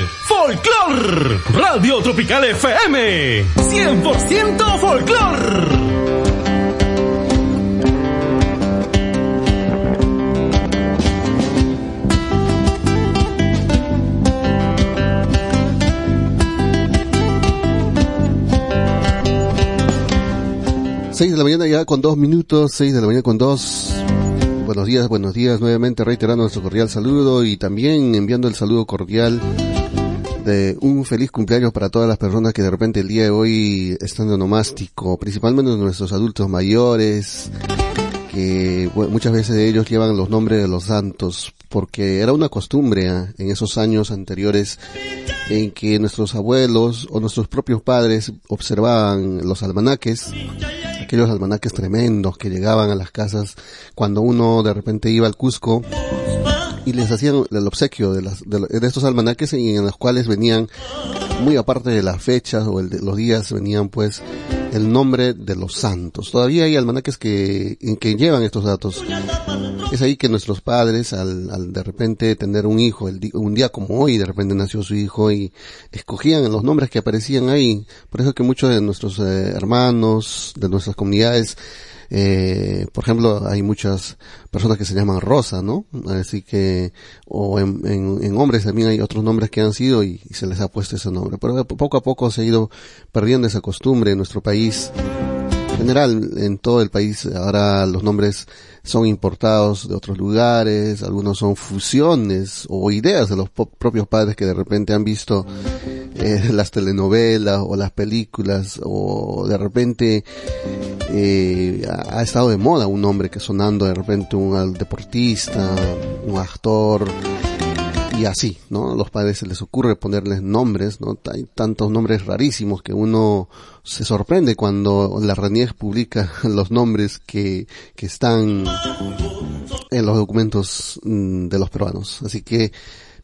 Folklore. Radio Tropical FM. 100% Folklore. Seis de la mañana ya con dos minutos, seis de la mañana con dos. Buenos días, buenos días, nuevamente reiterando nuestro cordial saludo y también enviando el saludo cordial de un feliz cumpleaños para todas las personas que de repente el día de hoy están de principalmente nuestros adultos mayores, que muchas veces ellos llevan los nombres de los santos, porque era una costumbre ¿ah? en esos años anteriores en que nuestros abuelos o nuestros propios padres observaban los almanaques aquellos almanaques tremendos que llegaban a las casas cuando uno de repente iba al Cusco y les hacían el obsequio de, las, de, estos almanaques en los cuales venían, muy aparte de las fechas o el de los días, venían pues el nombre de los santos. Todavía hay almanaques que, que llevan estos datos. Es ahí que nuestros padres, al, al de repente tener un hijo, el, un día como hoy, de repente nació su hijo y escogían los nombres que aparecían ahí. Por eso que muchos de nuestros eh, hermanos, de nuestras comunidades, eh, por ejemplo, hay muchas personas que se llaman Rosa, ¿no? Así que, o en, en, hombres también hay otros nombres que han sido y, y, se les ha puesto ese nombre. Pero poco a poco se ha ido perdiendo esa costumbre en nuestro país. En general, en todo el país, ahora los nombres son importados de otros lugares, algunos son fusiones o ideas de los propios padres que de repente han visto eh, las telenovelas o las películas o de repente eh, ha estado de moda un nombre que sonando de repente un deportista, un actor, y así, ¿no? Los padres se les ocurre ponerles nombres, ¿no? Hay tantos nombres rarísimos que uno se sorprende cuando la RENIEG publica los nombres que, que están en los documentos mm, de los peruanos. Así que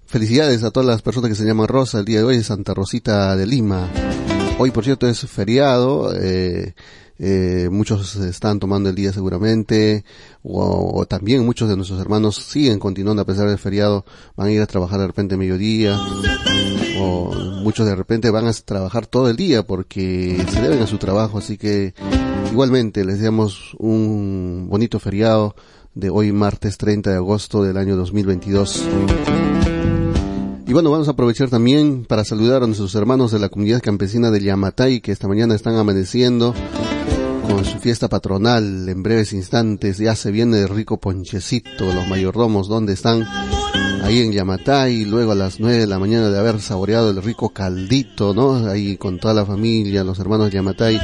felicidades a todas las personas que se llaman Rosa. El día de hoy es Santa Rosita de Lima. Hoy, por cierto, es feriado. Eh, eh, muchos están tomando el día seguramente, o, también muchos de nuestros hermanos siguen continuando a pesar del feriado, van a ir a trabajar de repente mediodía, o muchos de repente van a trabajar todo el día porque se deben a su trabajo, así que igualmente les deseamos un bonito feriado de hoy martes 30 de agosto del año 2022. Y bueno, vamos a aprovechar también para saludar a nuestros hermanos de la comunidad campesina de Yamatay que esta mañana están amaneciendo con su fiesta patronal en breves instantes. Ya se viene el rico ponchecito, los mayordomos, ¿dónde están? Ahí en Yamatay, luego a las nueve de la mañana de haber saboreado el rico caldito, ¿no? Ahí con toda la familia, los hermanos Yamatay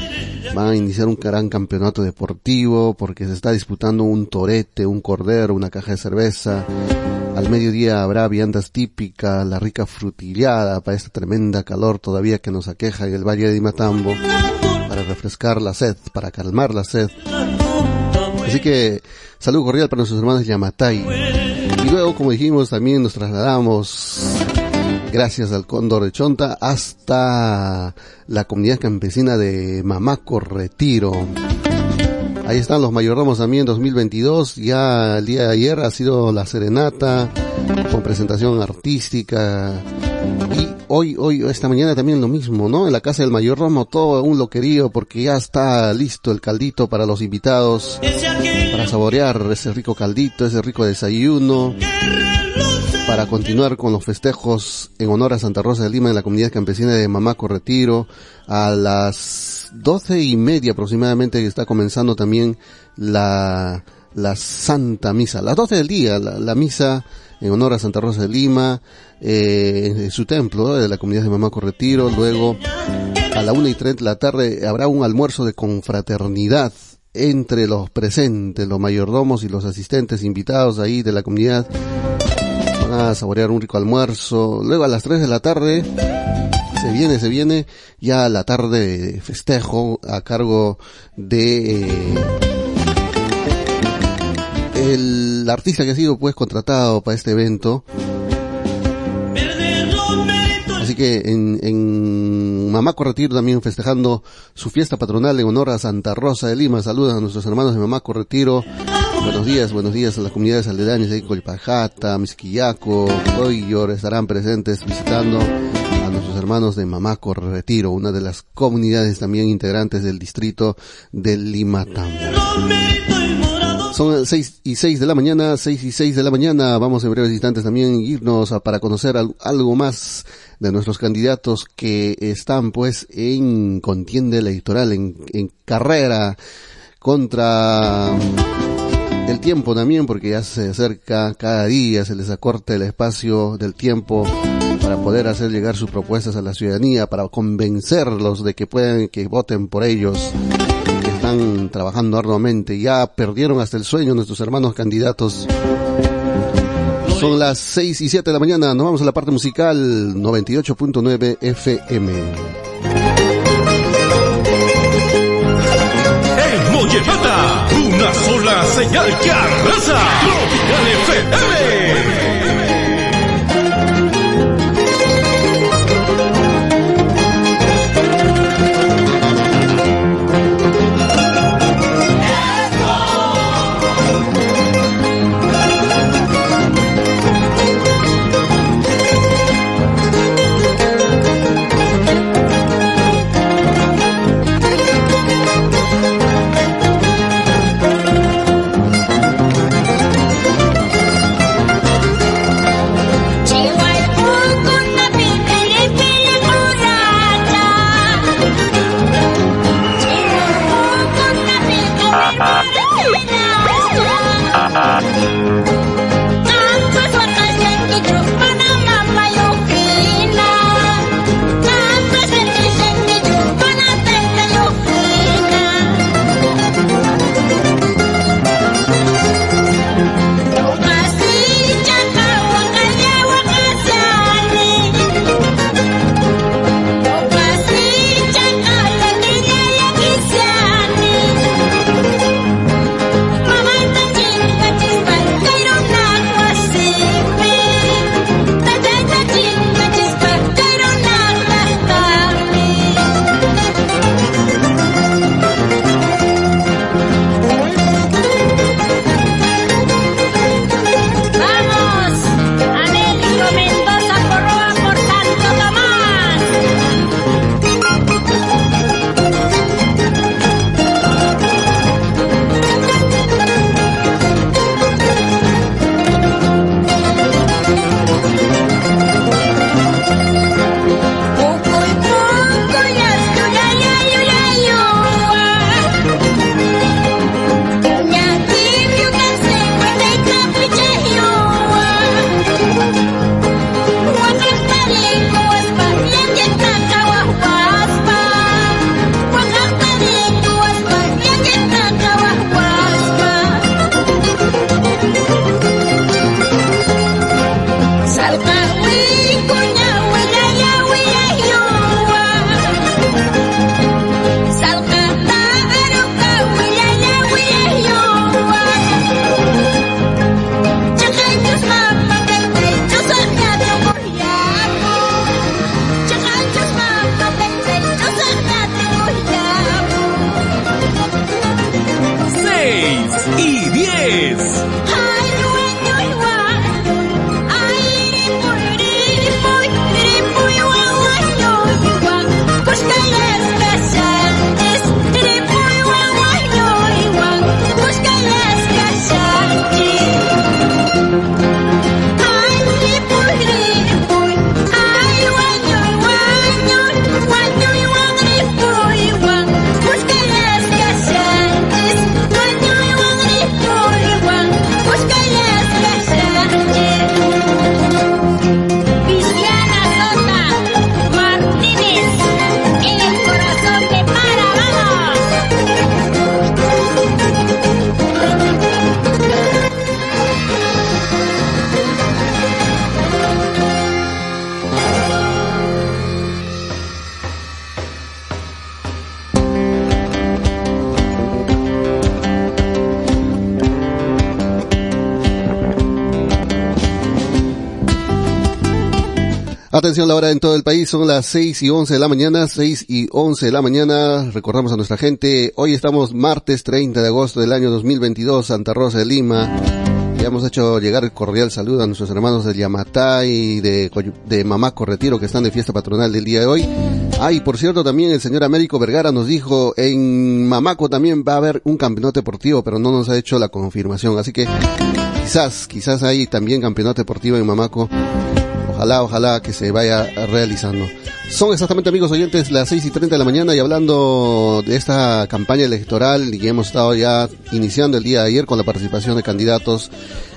van a iniciar un gran campeonato deportivo porque se está disputando un torete, un cordero, una caja de cerveza. Al mediodía habrá viandas típicas, la rica frutillada para esta tremenda calor todavía que nos aqueja en el Valle de Imatambo refrescar la sed, para calmar la sed. Así que salud cordial para nuestros hermanos Yamatay. Y luego, como dijimos, también nos trasladamos, gracias al Cóndor de Chonta, hasta la comunidad campesina de Mamaco Retiro. Ahí están los mayordomos también 2022. Ya el día de ayer ha sido la serenata con presentación artística. Hoy, hoy, esta mañana también lo mismo, ¿no? En la casa del mayordomo todo un loquerío porque ya está listo el caldito para los invitados. Para saborear ese rico caldito, ese rico desayuno. Para continuar con los festejos en honor a Santa Rosa de Lima en la comunidad campesina de Mamaco Retiro a las doce y media aproximadamente está comenzando también la, la Santa Misa. las doce del día, la, misa en honor a Santa Rosa de Lima, eh, en su templo de la comunidad de Mamaco Retiro. Luego, a la una y treinta de la tarde, habrá un almuerzo de confraternidad entre los presentes, los mayordomos y los asistentes invitados ahí de la comunidad. Van a saborear un rico almuerzo. Luego, a las tres de la tarde, se viene, se viene ya la tarde de festejo a cargo de eh, el artista que ha sido pues contratado para este evento. Así que en, en Mamaco Retiro también festejando su fiesta patronal en honor a Santa Rosa de Lima. Saludos a nuestros hermanos de Mamaco Retiro Buenos días, buenos días a las comunidades aledañas de Colpajata, Misquillaco, Coyor estarán presentes visitando a nuestros hermanos de Mamaco Retiro, una de las comunidades también integrantes del distrito de Limatambo. Son seis y seis de la mañana, seis y seis de la mañana. Vamos en breves instantes también irnos a, para conocer algo más de nuestros candidatos que están pues en contienda electoral, en, carrera contra el tiempo también, porque ya se acerca cada día, se les acorta el espacio del tiempo para poder hacer llegar sus propuestas a la ciudadanía, para convencerlos de que puedan, que voten por ellos están trabajando arduamente. Ya perdieron hasta el sueño nuestros hermanos candidatos. Son las 6 y 7 de la mañana. Nos vamos a la parte musical 98.9 FM. En Mollepata, una sola señal que arrasa. Tropical FM. Atención, la hora en todo el país son las 6 y 11 de la mañana, 6 y 11 de la mañana. Recordamos a nuestra gente, hoy estamos martes 30 de agosto del año 2022, Santa Rosa de Lima. Ya hemos hecho llegar el cordial saludo a nuestros hermanos de Yamatay, de, de Mamaco Retiro, que están de fiesta patronal del día de hoy. Ah, y por cierto, también el señor Américo Vergara nos dijo, en Mamaco también va a haber un campeonato deportivo, pero no nos ha hecho la confirmación. Así que quizás, quizás hay también campeonato deportivo en Mamaco Ojalá, ojalá que se vaya realizando. Son exactamente, amigos oyentes, las 6 y 30 de la mañana y hablando de esta campaña electoral y hemos estado ya iniciando el día de ayer con la participación de candidatos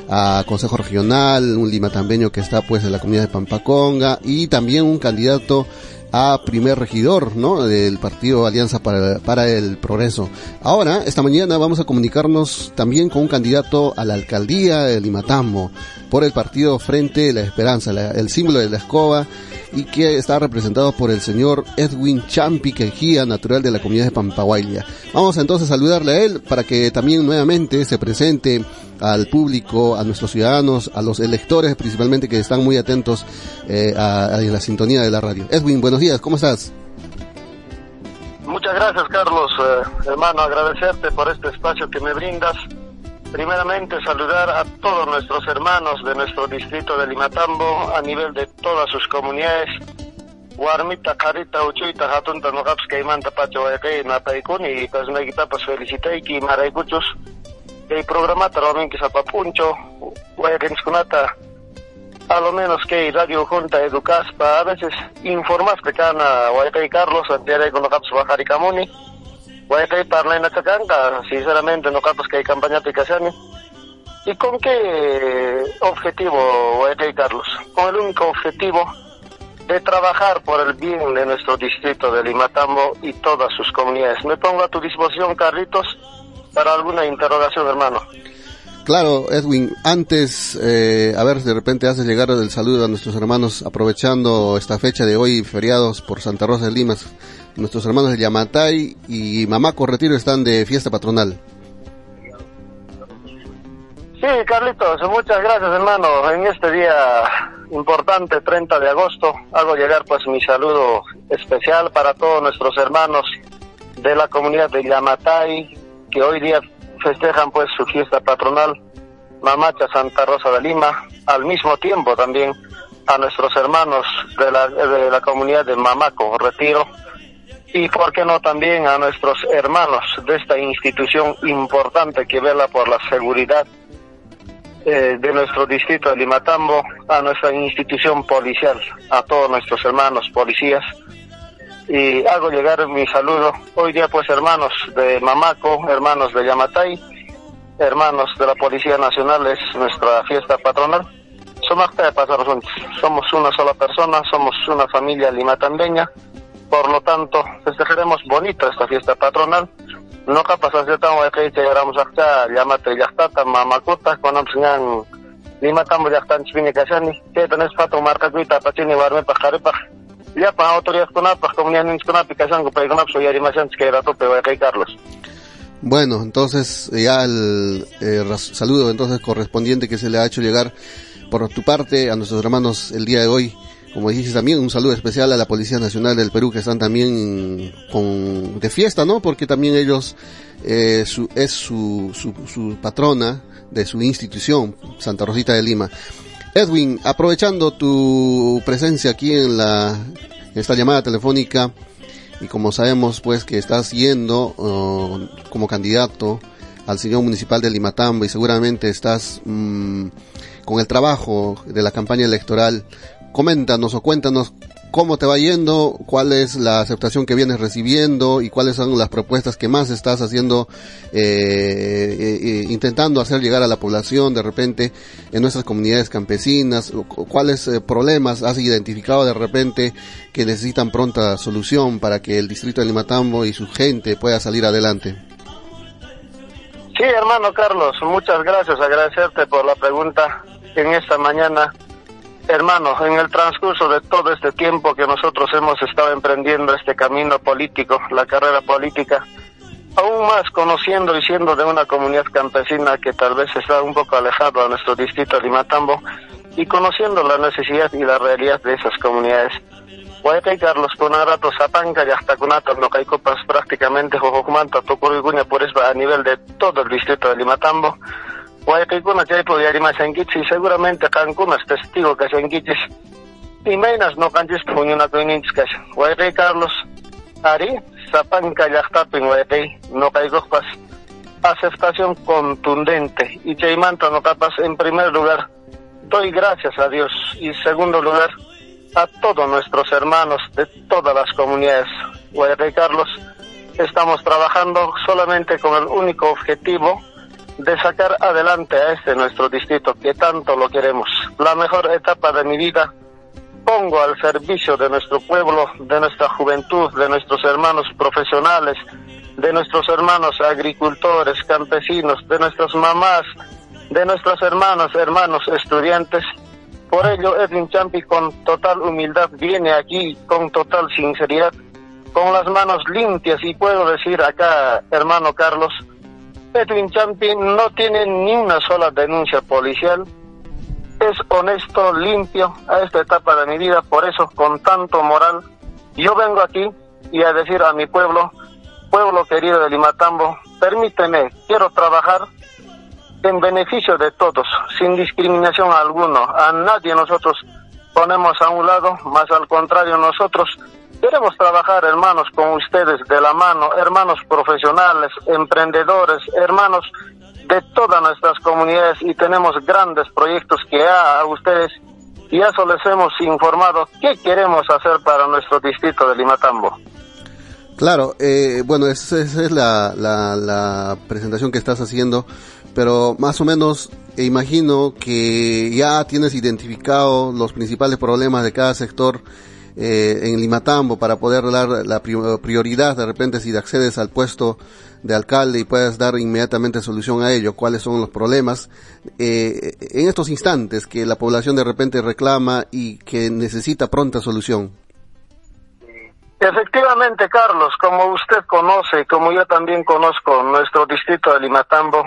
a Consejo Regional, un limatambeño que está pues en la comunidad de Pampaconga y también un candidato a primer regidor, ¿no? Del partido Alianza para, para, el Progreso. Ahora, esta mañana vamos a comunicarnos también con un candidato a la alcaldía de Limatambo por el partido Frente de la Esperanza, el símbolo de la escoba y que está representado por el señor Edwin Champi Quejía, natural de la comunidad de Pampaguaya. Vamos entonces a saludarle a él para que también nuevamente se presente al público, a nuestros ciudadanos, a los electores principalmente que están muy atentos eh, a, la sintonía de la radio. Edwin, buenos días, ¿cómo estás? Muchas gracias, Carlos. Eh, hermano, agradecerte por este espacio que me brindas. Primeramente, saludar a todos nuestros hermanos de nuestro distrito de Limatambo a nivel de todas sus comunidades. Warmita, Carita, Uchuita, Hatunta, Nogaps, Caimanta, Pacho, Guayacay, Napaikuni, y pues me pues felicité y Maraicuchus que programa también que sapapuncho kunata a lo menos que radio junta educaspa a veces informas que cana guayacay Carlos antiere con los bajar y camuni guayacay parla en la sinceramente no capas que hay campaña aplicaciones y con qué objetivo guayacay Carlos con el único objetivo de trabajar por el bien de nuestro distrito de Limatambo y todas sus comunidades. Me pongo a tu disposición, Carlitos, para alguna interrogación, hermano. Claro, Edwin, antes, eh, a ver, de repente haces llegar el saludo a nuestros hermanos, aprovechando esta fecha de hoy, feriados por Santa Rosa de Limas. Nuestros hermanos de Yamatay y Mamaco Retiro están de fiesta patronal. Sí, Carlitos, muchas gracias, hermano. En este día importante, 30 de agosto, hago llegar pues mi saludo especial para todos nuestros hermanos de la comunidad de Yamatay, que hoy día festejan pues su fiesta patronal, Mamacha Santa Rosa de Lima, al mismo tiempo también a nuestros hermanos de la, de la comunidad de Mamaco, Retiro, y por qué no también a nuestros hermanos de esta institución importante que vela por la seguridad eh, de nuestro distrito de Limatambo, a nuestra institución policial, a todos nuestros hermanos policías, y hago llegar mi saludo. Hoy día pues hermanos de Mamaco, hermanos de Yamatay, hermanos de la Policía Nacional, es nuestra fiesta patronal. Somos una sola persona, somos una familia limatambeña, por lo tanto festejaremos bonito esta fiesta patronal. No capaz de tan que llegamos hasta Yamate Yachtata, Mamacuta, con Amsingan, Limatambo Yachtan Chipini Kasani, que tenés pato marca cuita, pachini, barme, pajarepa ya pa autoridad pa comunidad kunapi kasango pa ikunap so yari masan que era tope kay Carlos. Bueno, entonces ya el eh, saludo entonces correspondiente que se le ha hecho llegar por tu parte a nuestros hermanos el día de hoy. Como dijiste también, un saludo especial a la Policía Nacional del Perú que están también con, de fiesta, ¿no? Porque también ellos, eh, su, es su, su, su patrona de su institución, Santa Rosita de Lima. Edwin, aprovechando tu presencia aquí en la esta llamada telefónica y como sabemos pues que estás yendo uh, como candidato al señor municipal de Limatambo y seguramente estás mm, con el trabajo de la campaña electoral, coméntanos o cuéntanos cómo te va yendo, cuál es la aceptación que vienes recibiendo y cuáles son las propuestas que más estás haciendo, eh, eh, eh, intentando hacer llegar a la población de repente en nuestras comunidades campesinas, cuáles problemas has identificado de repente que necesitan pronta solución para que el distrito de Limatambo y su gente pueda salir adelante. Sí, hermano Carlos, muchas gracias, agradecerte por la pregunta en esta mañana Hermano, en el transcurso de todo este tiempo que nosotros hemos estado emprendiendo este camino político, la carrera política, aún más conociendo y siendo de una comunidad campesina que tal vez está un poco alejado a nuestro distrito de Limatambo, y conociendo la necesidad y la realidad de esas comunidades. Guayacay Carlos Conarato Zapanca y hasta Conata no copas prácticamente Jojocumanta Tocoriguña por eso a nivel de todo el distrito de Limatambo. Guayacay Cuna que hay podía y seguramente Cancún es testigo que Senquichis y menos no canchis puñuna coininchkas. Guayacay Carlos Ari Zapanca Yachtapin Guayacay no copas aceptación contundente. Y Chaimanta no capaz en primer lugar doy gracias a Dios. Y segundo lugar a todos nuestros hermanos de todas las comunidades. Guayacay Carlos, estamos trabajando solamente con el único objetivo de sacar adelante a este nuestro distrito que tanto lo queremos. La mejor etapa de mi vida pongo al servicio de nuestro pueblo, de nuestra juventud, de nuestros hermanos profesionales, de nuestros hermanos agricultores, campesinos, de nuestras mamás, de nuestros hermanos, hermanos estudiantes. Por ello, Edwin Champi con total humildad viene aquí, con total sinceridad, con las manos limpias y puedo decir acá, hermano Carlos, Edwin Champi no tiene ni una sola denuncia policial, es honesto, limpio a esta etapa de mi vida, por eso con tanto moral, yo vengo aquí y a decir a mi pueblo, pueblo querido de Limatambo, permíteme, quiero trabajar en beneficio de todos, sin discriminación alguna. A nadie nosotros ponemos a un lado, más al contrario nosotros queremos trabajar, hermanos, con ustedes de la mano, hermanos profesionales, emprendedores, hermanos de todas nuestras comunidades y tenemos grandes proyectos que a, ustedes ya eso les hemos informado qué queremos hacer para nuestro distrito de Limatambo. Claro, eh, bueno, esa, es la, la, la presentación que estás haciendo pero más o menos imagino que ya tienes identificado los principales problemas de cada sector eh, en Limatambo para poder dar la prioridad de repente si accedes al puesto de alcalde y puedes dar inmediatamente solución a ello, cuáles son los problemas eh, en estos instantes que la población de repente reclama y que necesita pronta solución. Efectivamente, Carlos, como usted conoce, como yo también conozco nuestro distrito de Limatambo,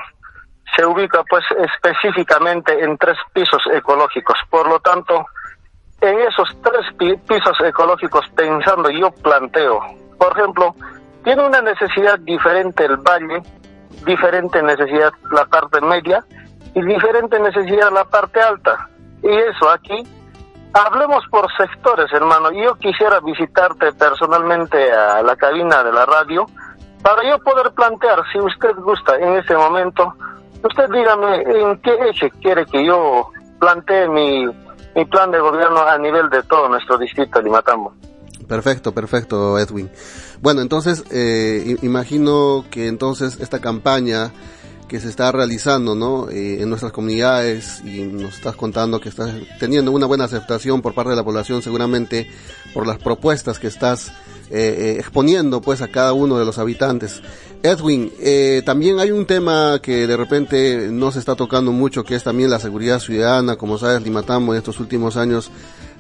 se ubica pues específicamente en tres pisos ecológicos. Por lo tanto, en esos tres pisos ecológicos pensando yo planteo, por ejemplo, tiene una necesidad diferente el valle, diferente necesidad la parte media y diferente necesidad la parte alta. Y eso aquí, hablemos por sectores, hermano. Yo quisiera visitarte personalmente a la cabina de la radio para yo poder plantear, si usted gusta en este momento, Usted dígame, ¿en qué eje quiere que yo plantee mi, mi plan de gobierno a nivel de todo nuestro distrito Limatambo? Perfecto, perfecto, Edwin. Bueno, entonces, eh, imagino que entonces esta campaña que se está realizando ¿no? Eh, en nuestras comunidades y nos estás contando que estás teniendo una buena aceptación por parte de la población seguramente por las propuestas que estás eh, exponiendo pues a cada uno de los habitantes. Edwin, eh, también hay un tema que de repente no se está tocando mucho, que es también la seguridad ciudadana. Como sabes, Limatambo en estos últimos años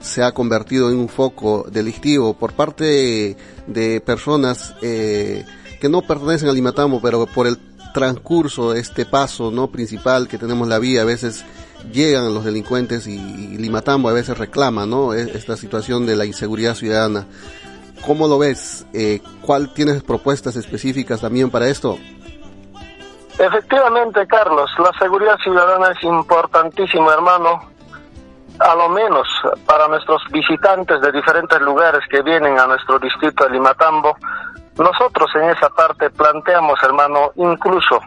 se ha convertido en un foco delictivo por parte de, personas eh, que no pertenecen a Limatambo, pero por el transcurso este paso no principal que tenemos la vía, a veces llegan los delincuentes y, y Limatambo a veces reclama no e, esta situación de la inseguridad ciudadana. ¿Cómo lo ves? Eh, ¿Cuál tienes propuestas específicas también para esto? Efectivamente, Carlos, la seguridad ciudadana es importantísimo, hermano, a lo menos para nuestros visitantes de diferentes lugares que vienen a nuestro distrito de Limatambo. Nosotros en esa parte planteamos, hermano, incluso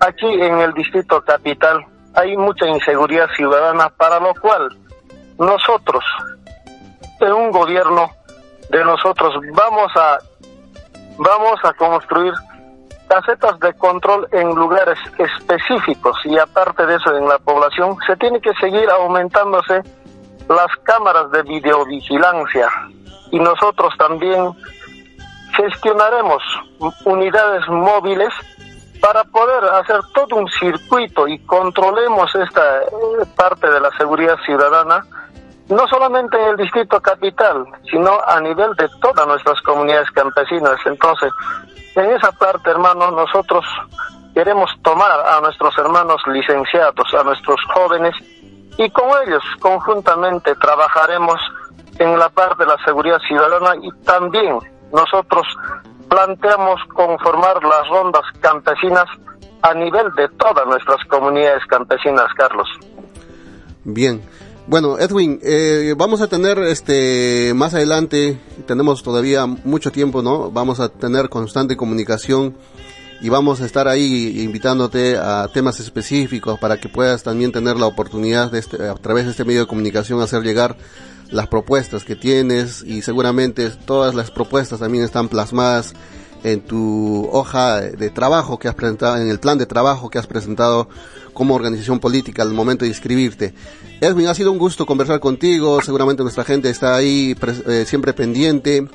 aquí en el distrito capital hay mucha inseguridad ciudadana, para lo cual nosotros, en un gobierno, de nosotros. Vamos a, vamos a construir casetas de control en lugares específicos y aparte de eso en la población se tiene que seguir aumentándose las cámaras de videovigilancia y nosotros también gestionaremos unidades móviles para poder hacer todo un circuito y controlemos esta eh, parte de la seguridad ciudadana no solamente en el distrito capital, sino a nivel de todas nuestras comunidades campesinas. Entonces, en esa parte, hermano, nosotros queremos tomar a nuestros hermanos licenciados, a nuestros jóvenes, y con ellos conjuntamente trabajaremos en la parte de la seguridad ciudadana y también nosotros planteamos conformar las rondas campesinas a nivel de todas nuestras comunidades campesinas, Carlos. Bien. Bueno, Edwin, eh, vamos a tener este más adelante, tenemos todavía mucho tiempo, ¿no? Vamos a tener constante comunicación y vamos a estar ahí invitándote a temas específicos para que puedas también tener la oportunidad de este, a través de este medio de comunicación hacer llegar las propuestas que tienes y seguramente todas las propuestas también están plasmadas en tu hoja de trabajo que has presentado, en el plan de trabajo que has presentado como organización política al momento de inscribirte. Edwin, ha sido un gusto conversar contigo, seguramente nuestra gente está ahí eh, siempre pendiente.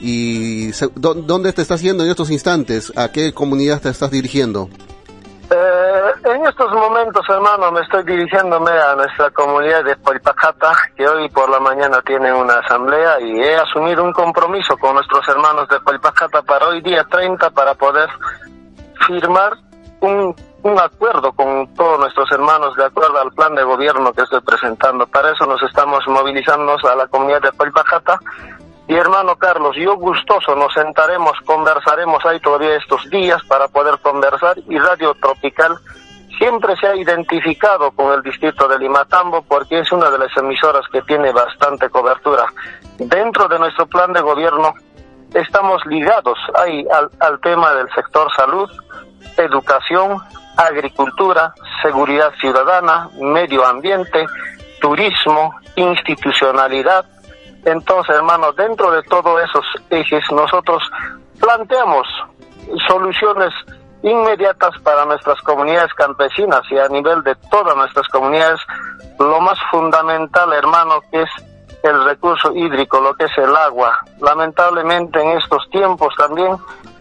¿Y dónde te estás yendo en estos instantes? ¿A qué comunidad te estás dirigiendo? Eh, en estos momentos, hermano, me estoy dirigiéndome a nuestra comunidad de Polpacata, que hoy por la mañana tiene una asamblea y he asumido un compromiso con nuestros hermanos de Polpacata para hoy día 30 para poder firmar un, un acuerdo con todos nuestros hermanos de acuerdo al plan de gobierno que estoy presentando. Para eso nos estamos movilizando a la comunidad de Polpacata y hermano Carlos, yo gustoso nos sentaremos, conversaremos ahí todavía estos días para poder conversar y Radio Tropical siempre se ha identificado con el distrito de Limatambo porque es una de las emisoras que tiene bastante cobertura. Dentro de nuestro plan de gobierno estamos ligados ahí al, al tema del sector salud, educación, agricultura, seguridad ciudadana, medio ambiente, turismo, institucionalidad, entonces, hermanos, dentro de todos esos ejes, nosotros planteamos soluciones inmediatas para nuestras comunidades campesinas y a nivel de todas nuestras comunidades, lo más fundamental, hermano, que es el recurso hídrico, lo que es el agua. Lamentablemente en estos tiempos también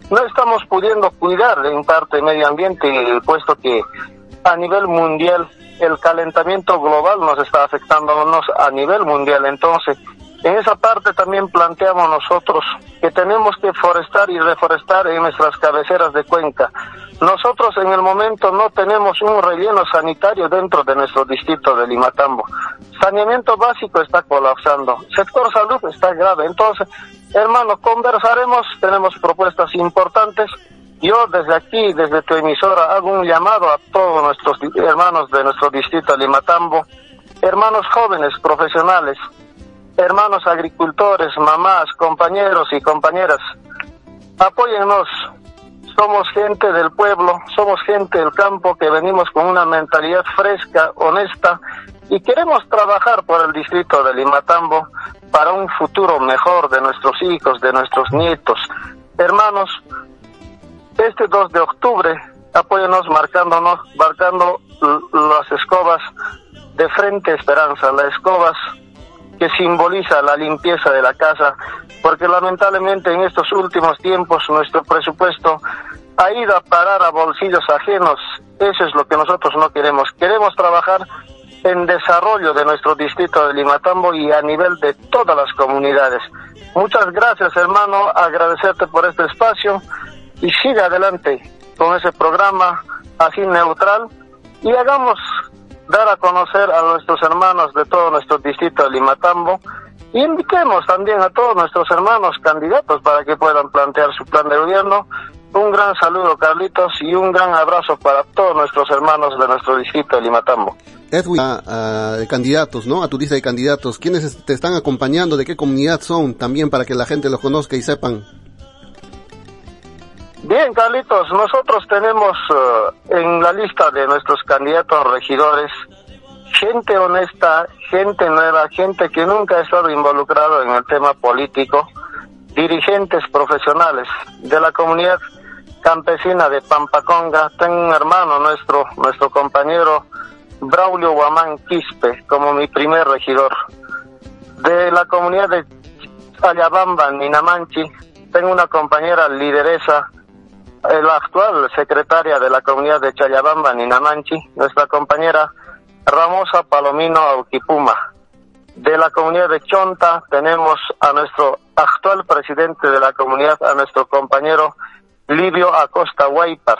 no estamos pudiendo cuidar en parte el medio ambiente, puesto que a nivel mundial el calentamiento global nos está afectándonos a nivel mundial. Entonces, en esa parte también planteamos nosotros que tenemos que forestar y reforestar en nuestras cabeceras de cuenca. Nosotros en el momento no tenemos un relleno sanitario dentro de nuestro distrito de Limatambo. Saneamiento básico está colapsando. Sector salud está grave. Entonces, hermanos, conversaremos, tenemos propuestas importantes. Yo desde aquí, desde tu emisora, hago un llamado a todos nuestros hermanos de nuestro distrito de Limatambo, hermanos jóvenes, profesionales, hermanos agricultores, mamás, compañeros y compañeras, apóyennos. Somos gente del pueblo, somos gente del campo que venimos con una mentalidad fresca, honesta y queremos trabajar por el distrito de Limatambo para un futuro mejor de nuestros hijos, de nuestros nietos. Hermanos, este 2 de octubre, apóyennos marcándonos, marcando las escobas de Frente Esperanza, las escobas que simboliza la limpieza de la casa, porque lamentablemente en estos últimos tiempos nuestro presupuesto ha ido a parar a bolsillos ajenos. Eso es lo que nosotros no queremos. Queremos trabajar en desarrollo de nuestro distrito de Limatambo y a nivel de todas las comunidades. Muchas gracias, hermano. Agradecerte por este espacio y siga adelante con ese programa así neutral y hagamos dar a conocer a nuestros hermanos de todo nuestro distrito de Limatambo y invitemos también a todos nuestros hermanos candidatos para que puedan plantear su plan de gobierno. Un gran saludo, Carlitos, y un gran abrazo para todos nuestros hermanos de nuestro distrito de Limatambo. Edwin, a, de candidatos, ¿no? A tu lista de candidatos. ¿Quiénes te están acompañando? ¿De qué comunidad son? También para que la gente los conozca y sepan. Bien, Carlitos, nosotros tenemos eh, en la lista de nuestros candidatos regidores gente honesta, gente nueva, gente que nunca ha estado involucrado en el tema político, dirigentes profesionales de la comunidad campesina de Pampaconga. Tengo un hermano, nuestro, nuestro compañero Braulio Guamán Quispe, como mi primer regidor. De la comunidad de Ayabamba, Ninamanchi, tengo una compañera lideresa, la actual secretaria de la comunidad de Chayabamba, Ninamanchi, nuestra compañera Ramosa Palomino Auquipuma. De la comunidad de Chonta tenemos a nuestro actual presidente de la comunidad, a nuestro compañero Livio Acosta Guaypar.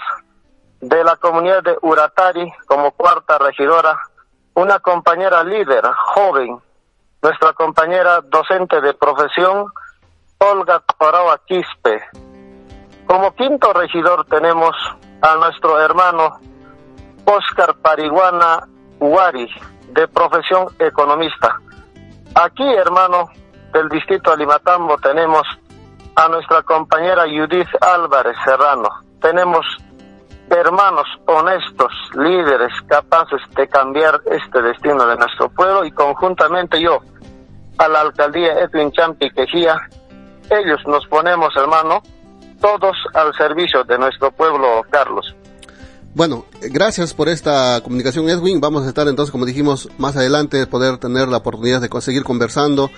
De la comunidad de Uratari, como cuarta regidora, una compañera líder, joven, nuestra compañera docente de profesión, Olga Corao Quispe. Como quinto regidor tenemos a nuestro hermano Oscar Pariguana Uari, de profesión economista. Aquí, hermano, del distrito de Limatambo tenemos a nuestra compañera Judith Álvarez Serrano. Tenemos hermanos honestos, líderes capaces de cambiar este destino de nuestro pueblo y conjuntamente yo a la alcaldía Edwin Champi Quejía, ellos nos ponemos, hermano, todos al servicio de nuestro pueblo, Carlos. Bueno, gracias por esta comunicación, Edwin. Vamos a estar entonces, como dijimos, más adelante poder tener la oportunidad de seguir conversando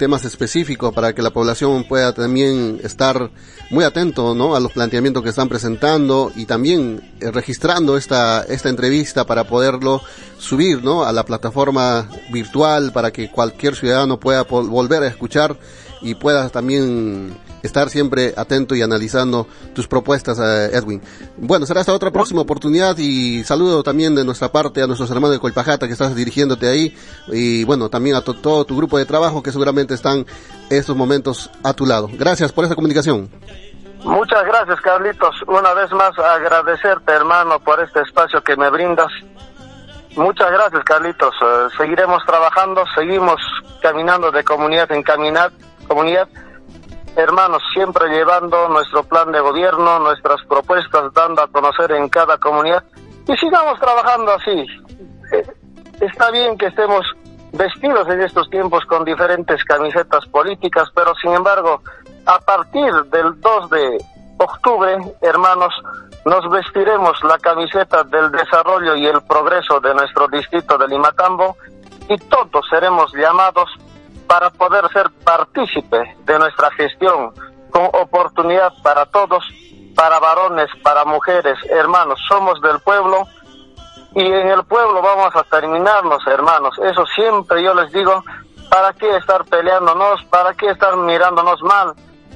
temas específicos para que la población pueda también estar muy atento, ¿no? A los planteamientos que están presentando y también eh, registrando esta esta entrevista para poderlo subir, ¿no? A la plataforma virtual para que cualquier ciudadano pueda volver a escuchar y pueda también estar siempre atento y analizando tus propuestas, eh, Edwin. Bueno, será hasta otra próxima oportunidad y saludo también de nuestra parte a nuestros hermanos de Colpajata que estás dirigiéndote ahí y bueno, también a todo tu grupo de trabajo que seguramente están estos momentos a tu lado. Gracias por esta comunicación. Muchas gracias, Carlitos. Una vez más agradecerte, hermano, por este espacio que me brindas. Muchas gracias, Carlitos. Eh, seguiremos trabajando, seguimos caminando de comunidad en comunidad hermanos, siempre llevando nuestro plan de gobierno, nuestras propuestas, dando a conocer en cada comunidad y sigamos trabajando así. Eh, está bien que estemos vestidos en estos tiempos con diferentes camisetas políticas, pero sin embargo, a partir del 2 de octubre, hermanos, nos vestiremos la camiseta del desarrollo y el progreso de nuestro distrito de Limatambo y todos seremos llamados para poder ser partícipe de nuestra gestión con oportunidad para todos, para varones, para mujeres, hermanos, somos del pueblo y en el pueblo vamos a terminarnos, hermanos. Eso siempre yo les digo, ¿para qué estar peleándonos? ¿Para qué estar mirándonos mal?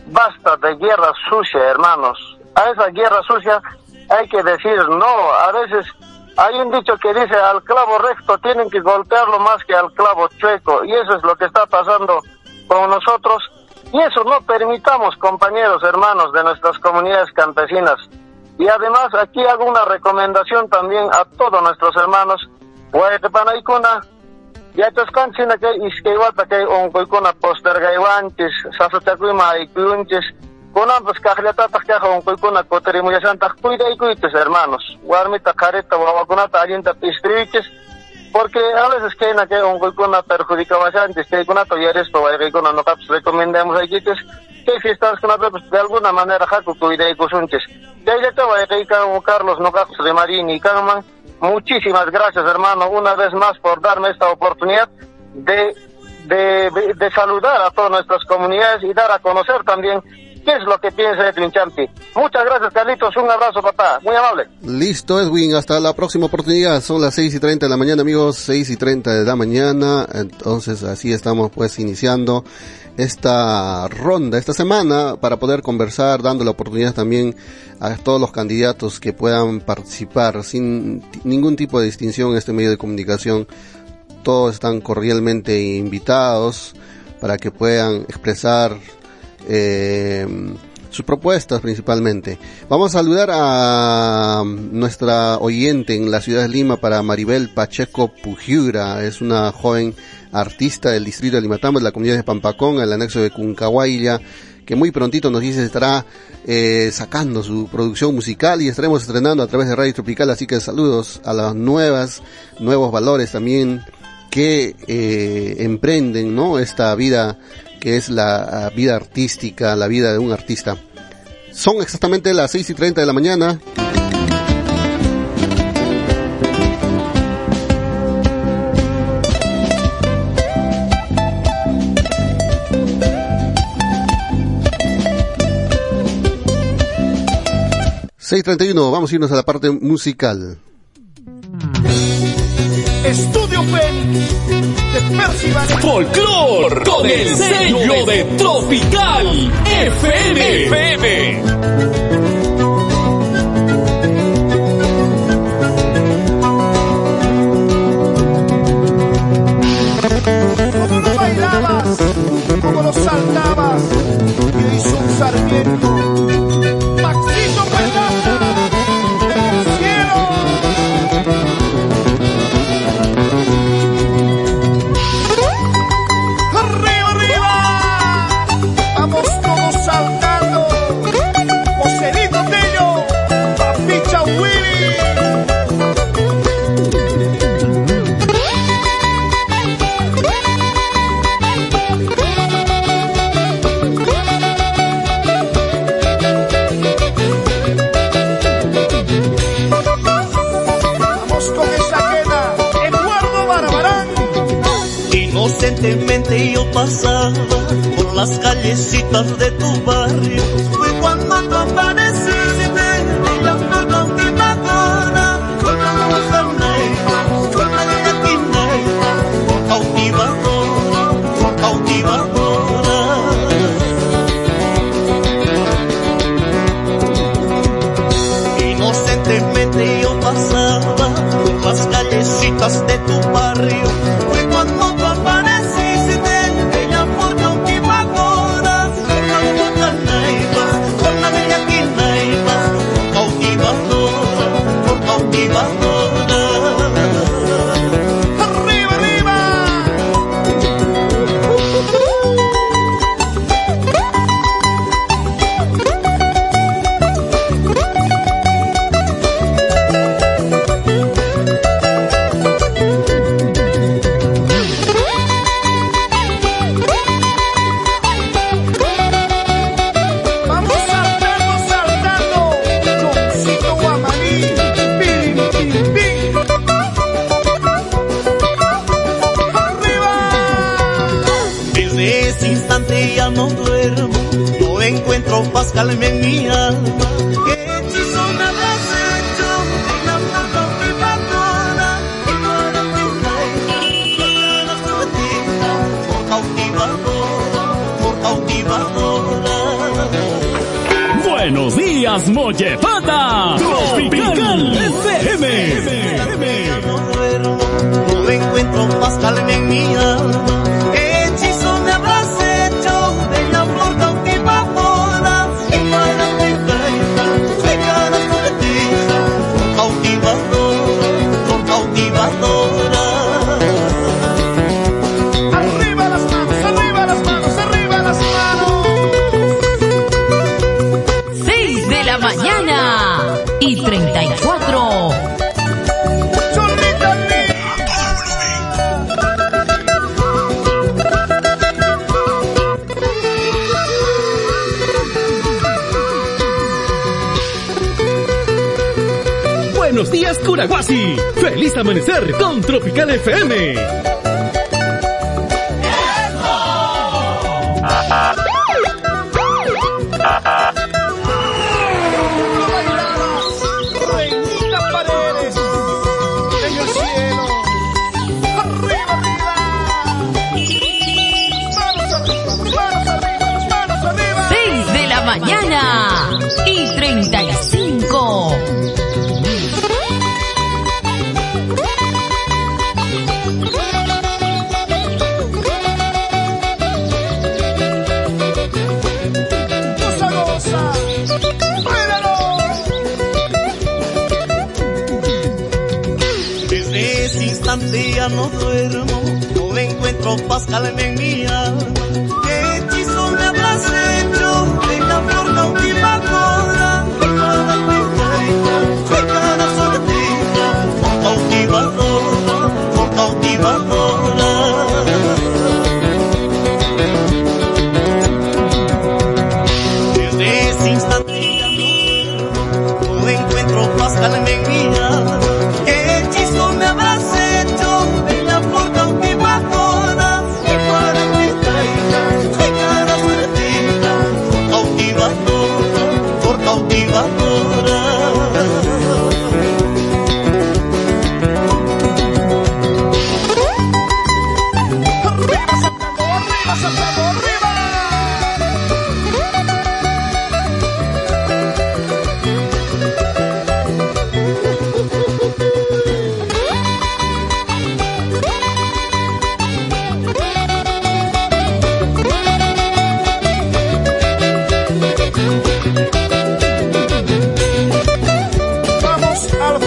Basta de guerra sucia, hermanos. A esa guerra sucia hay que decir no. A veces hay un dicho que dice, al clavo recto tienen que golpearlo más que al clavo chueco, y eso es lo que está pasando con nosotros, y eso no permitamos, compañeros, hermanos de nuestras comunidades campesinas. Y además aquí hago una recomendación también a todos nuestros hermanos, ya estos canchina que isqueiguata que un coicuna postergaiwantis, sasachacuima y cunchis, Kunanpas kaqllatataq kaqa unquykuna kutirimuyashantaq cuidaykuypis hermanos. Warmita qarita wawakunata allinta piscriwichis porque a veces kayna kay unquykuna perjudicawashanchis kaykunata uyarispa wayqiykuna nuqapis recomendamos aykichis kay fiestaskunapipas de alguna manera haku cuidaykusunchis chayllata wayqiykan Carlos nuqapis rimarini kanman muchísimas gracias hermano una vez más por darme esta oportunidad de de, de saludar a todas nuestras comunidades y dar a conocer también qué es lo que piensa Edwin Champi. Muchas gracias, Carlitos. Un abrazo, papá. Muy amable. Listo, Edwin. Hasta la próxima oportunidad. Son las 6 y 30 de la mañana, amigos. 6 y 30 de la mañana. Entonces, así estamos, pues, iniciando esta ronda, esta semana, para poder conversar, dando la oportunidad también a todos los candidatos que puedan participar sin ningún tipo de distinción en este medio de comunicación. Todos están cordialmente invitados para que puedan expresar eh, sus propuestas principalmente. Vamos a saludar a nuestra oyente en la ciudad de Lima para Maribel Pacheco Pujiura, es una joven artista del distrito de Limatambo, de la comunidad de Pampacón, el anexo de Cuncahuayla, que muy prontito nos dice estará eh, sacando su producción musical y estaremos estrenando a través de Radio Tropical, así que saludos a las nuevas, nuevos valores también que eh, emprenden, ¿no? Esta vida que es la ah, vida artística, la vida de un artista. Son exactamente las 6 y 30 de la mañana. ...6.31, vamos a irnos a la parte musical. Estudio Pen de Percy Folklore con el sello de Tropical FM. FM. Inconscientemente yo pasaba por las callecitas de tu barrio. Fue cuando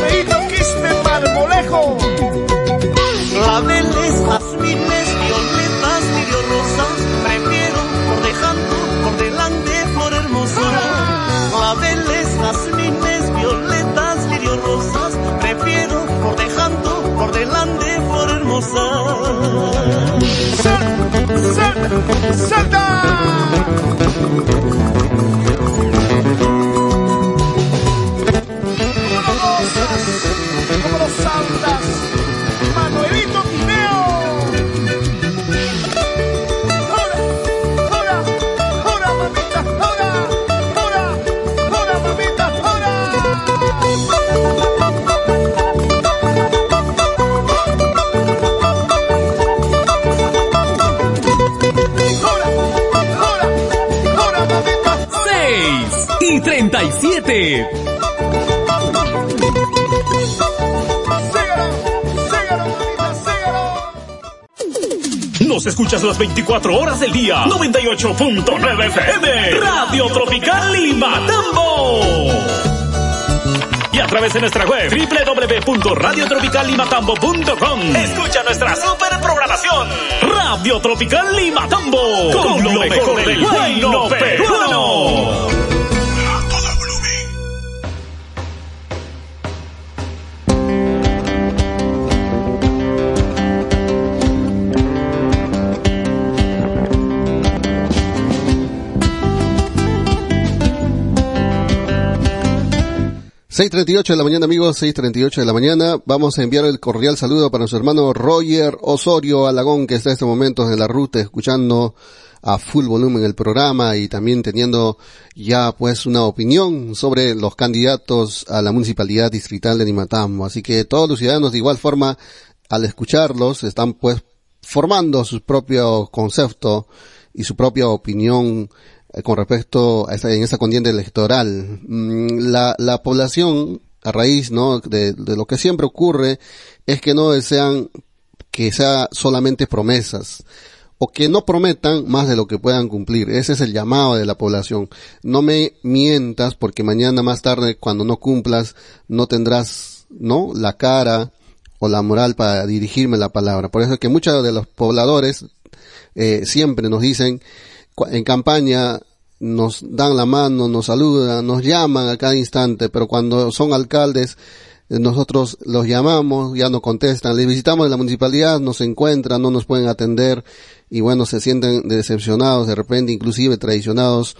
feíto quiste marmolejo. Claveles, jazmines, violetas, lirio rosas, prefiero por dejando por delante por hermosa. Claveles, jazmines, violetas, lirio rosas, prefiero por dejando por delante por hermosa. Sal, sal, salta. 97. Nos escuchas las 24 horas del día. 98.9 FM. Radio Tropical Lima Tambo. Y a través de nuestra web www.radiotropicallimatambo.com. Escucha nuestra super programación. Radio Tropical Lima Tambo. Con, lo mejor del bueno peruano. 6.38 de la mañana amigos, 6.38 de la mañana. Vamos a enviar el cordial saludo para nuestro hermano Roger Osorio Alagón que está en estos momentos en la ruta escuchando a full volumen el programa y también teniendo ya pues una opinión sobre los candidatos a la municipalidad distrital de Nimatambo. Así que todos los ciudadanos de igual forma al escucharlos están pues formando su propio concepto y su propia opinión con respecto a esta, en esta contienda electoral. Mm, la, la población, a raíz ¿no? De, de, lo que siempre ocurre, es que no desean que sea solamente promesas o que no prometan más de lo que puedan cumplir. Ese es el llamado de la población. No me mientas porque mañana más tarde cuando no cumplas no tendrás, ¿no? La cara o la moral para dirigirme la palabra. Por eso es que muchos de los pobladores eh, siempre nos dicen en campaña nos dan la mano, nos saludan, nos llaman a cada instante, pero cuando son alcaldes, eh, nosotros los llamamos, ya no contestan, les visitamos en la municipalidad, nos encuentran, no nos pueden atender y bueno, se sienten decepcionados, de repente inclusive traicionados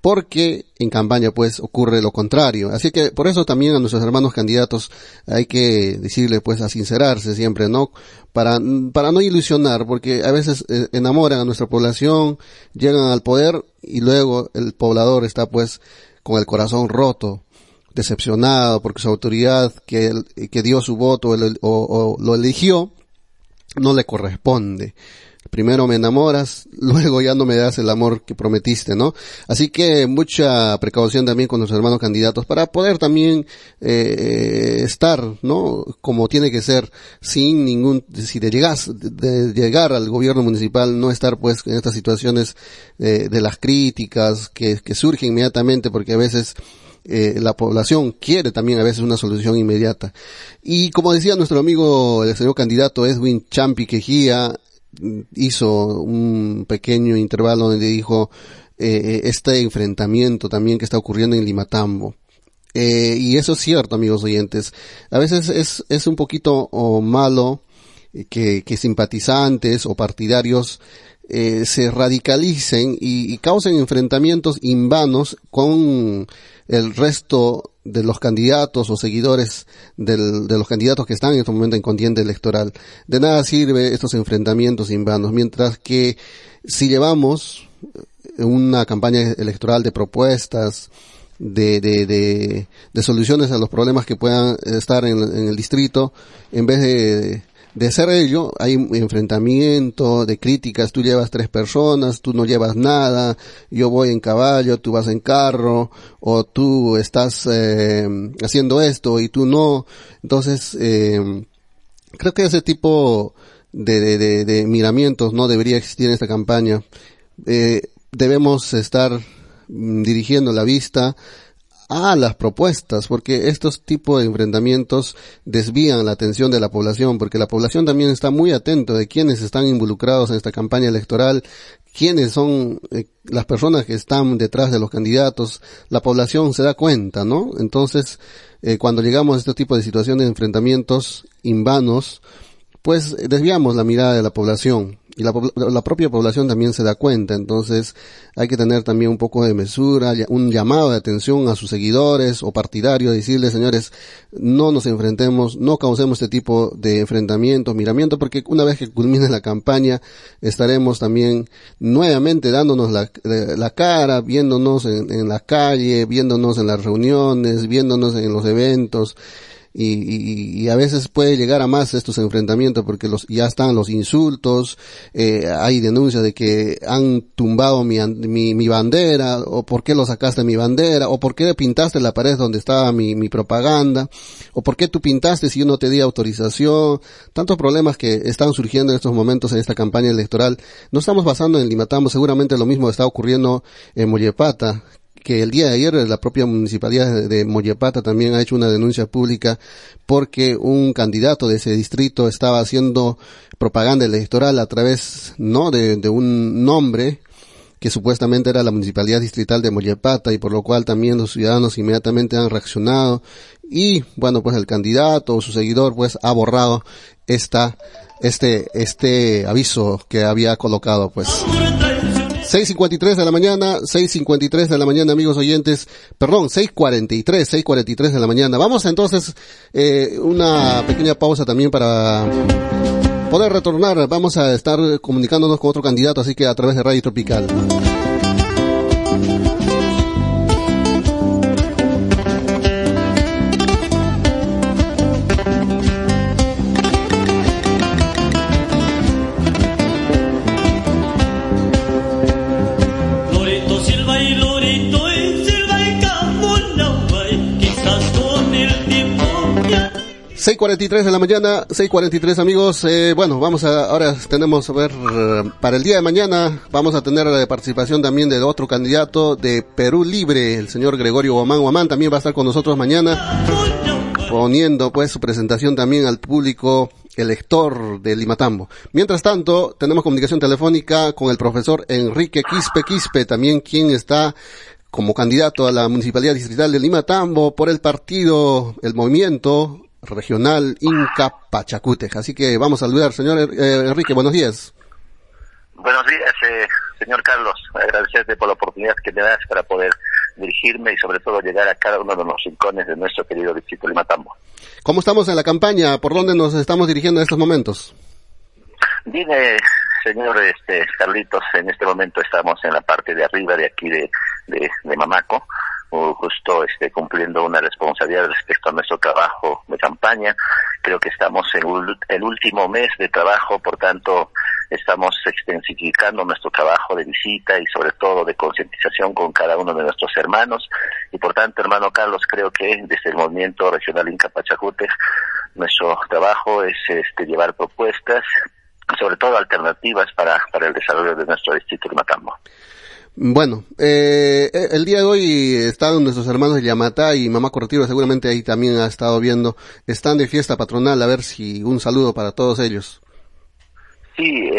porque en campaña pues ocurre lo contrario. Así que por eso también a nuestros hermanos candidatos hay que decirle pues a sincerarse siempre, ¿no? Para, para no ilusionar, porque a veces eh, enamoran a nuestra población, llegan al poder y luego el poblador está pues con el corazón roto, decepcionado porque su autoridad que, que dio su voto o, o lo eligió no le corresponde primero me enamoras, luego ya no me das el amor que prometiste, ¿no? Así que mucha precaución también con los hermanos candidatos para poder también eh, estar, ¿no? Como tiene que ser, sin ningún, si de llegas, de llegar al gobierno municipal, no estar pues en estas situaciones eh, de las críticas que, que surgen inmediatamente porque a veces eh, la población quiere también a veces una solución inmediata. Y como decía nuestro amigo, el señor candidato Edwin Champi Quejía, hizo un pequeño intervalo donde dijo eh, este enfrentamiento también que está ocurriendo en Limatambo. Eh, y eso es cierto, amigos oyentes. A veces es, es un poquito o malo que, que simpatizantes o partidarios eh, se radicalicen y, y, causen enfrentamientos invanos con el resto de los candidatos o seguidores del, de los candidatos que están en este momento en contienda electoral. De nada sirve estos enfrentamientos invanos, mientras que si llevamos una campaña electoral de propuestas, de, de, de, de soluciones a los problemas que puedan estar en, en el distrito, en vez de, de ser ello, hay enfrentamiento, de críticas, tú llevas tres personas, tú no llevas nada, yo voy en caballo, tú vas en carro, o tú estás eh, haciendo esto y tú no. Entonces, eh, creo que ese tipo de, de, de, de, miramientos no debería existir en esta campaña. Eh, debemos estar mm, dirigiendo la vista a las propuestas, porque estos tipos de enfrentamientos desvían la atención de la población, porque la población también está muy atento de quiénes están involucrados en esta campaña electoral, quiénes son eh, las personas que están detrás de los candidatos, la población se da cuenta, ¿no? Entonces, eh, cuando llegamos a este tipo de situaciones de enfrentamientos invanos, pues desviamos la mirada de la población y la, la, propia población también se da cuenta. Entonces hay que tener también un poco de mesura, un llamado de atención a sus seguidores o partidarios, decirles, señores, no nos enfrentemos, no causemos este tipo de enfrentamientos, miramientos, porque una vez que culmine la campaña estaremos también nuevamente dándonos la, la cara, viéndonos en, en la calle, viéndonos en las reuniones, viéndonos en los eventos y, y, a veces puede llegar a más estos enfrentamientos porque los ya están los insultos, eh, hay denuncias de que han tumbado mi, mi, mi, bandera, o por qué lo sacaste mi bandera, o por qué pintaste la pared donde estaba mi, mi propaganda, o por qué tú pintaste si yo no te di autorización, tantos problemas que están surgiendo en estos momentos en esta campaña electoral. No estamos basando en Limatambo, seguramente lo mismo está ocurriendo en Mollepata, que el día de ayer la propia municipalidad de Moyepata también ha hecho una denuncia pública porque un candidato de ese distrito estaba haciendo propaganda electoral a través, no, de, de un nombre que supuestamente era la municipalidad distrital de Mollepata y por lo cual también los ciudadanos inmediatamente han reaccionado y bueno pues el candidato o su seguidor pues ha borrado esta este este aviso que había colocado pues 6.53 de la mañana, 6.53 de la mañana, amigos oyentes. Perdón, 6.43, 6.43 de la mañana. Vamos entonces, eh, una pequeña pausa también para poder retornar. Vamos a estar comunicándonos con otro candidato, así que a través de Radio Tropical. 6.43 de la mañana, 6.43 amigos, eh, bueno, vamos a, ahora tenemos a ver, eh, para el día de mañana vamos a tener la participación también de otro candidato de Perú Libre, el señor Gregorio Guamán Guamán, también va a estar con nosotros mañana, poniendo pues su presentación también al público elector de Limatambo. Mientras tanto, tenemos comunicación telefónica con el profesor Enrique Quispe Quispe, también quien está como candidato a la Municipalidad Distrital de Limatambo por el partido, el movimiento regional Inca Pachacútec. Así que vamos a saludar, señor eh, Enrique, buenos días. Buenos días, eh, señor Carlos. Agradecerte por la oportunidad que me das para poder dirigirme y sobre todo llegar a cada uno de los rincones de nuestro querido distrito de Matambo. ¿Cómo estamos en la campaña? ¿Por dónde nos estamos dirigiendo en estos momentos? Dime, señor este, Carlitos, en este momento estamos en la parte de arriba de aquí de, de, de Mamaco justo este, cumpliendo una responsabilidad respecto a nuestro trabajo de campaña. Creo que estamos en el último mes de trabajo, por tanto, estamos extensificando nuestro trabajo de visita y sobre todo de concientización con cada uno de nuestros hermanos. Y por tanto, hermano Carlos, creo que desde el movimiento regional Inca Pachacute, nuestro trabajo es este, llevar propuestas, sobre todo alternativas para, para el desarrollo de nuestro distrito de Matambo. Bueno, eh, el día de hoy están nuestros hermanos de y Mamá Corretivo, seguramente ahí también ha estado viendo. Están de fiesta patronal, a ver si un saludo para todos ellos. Sí,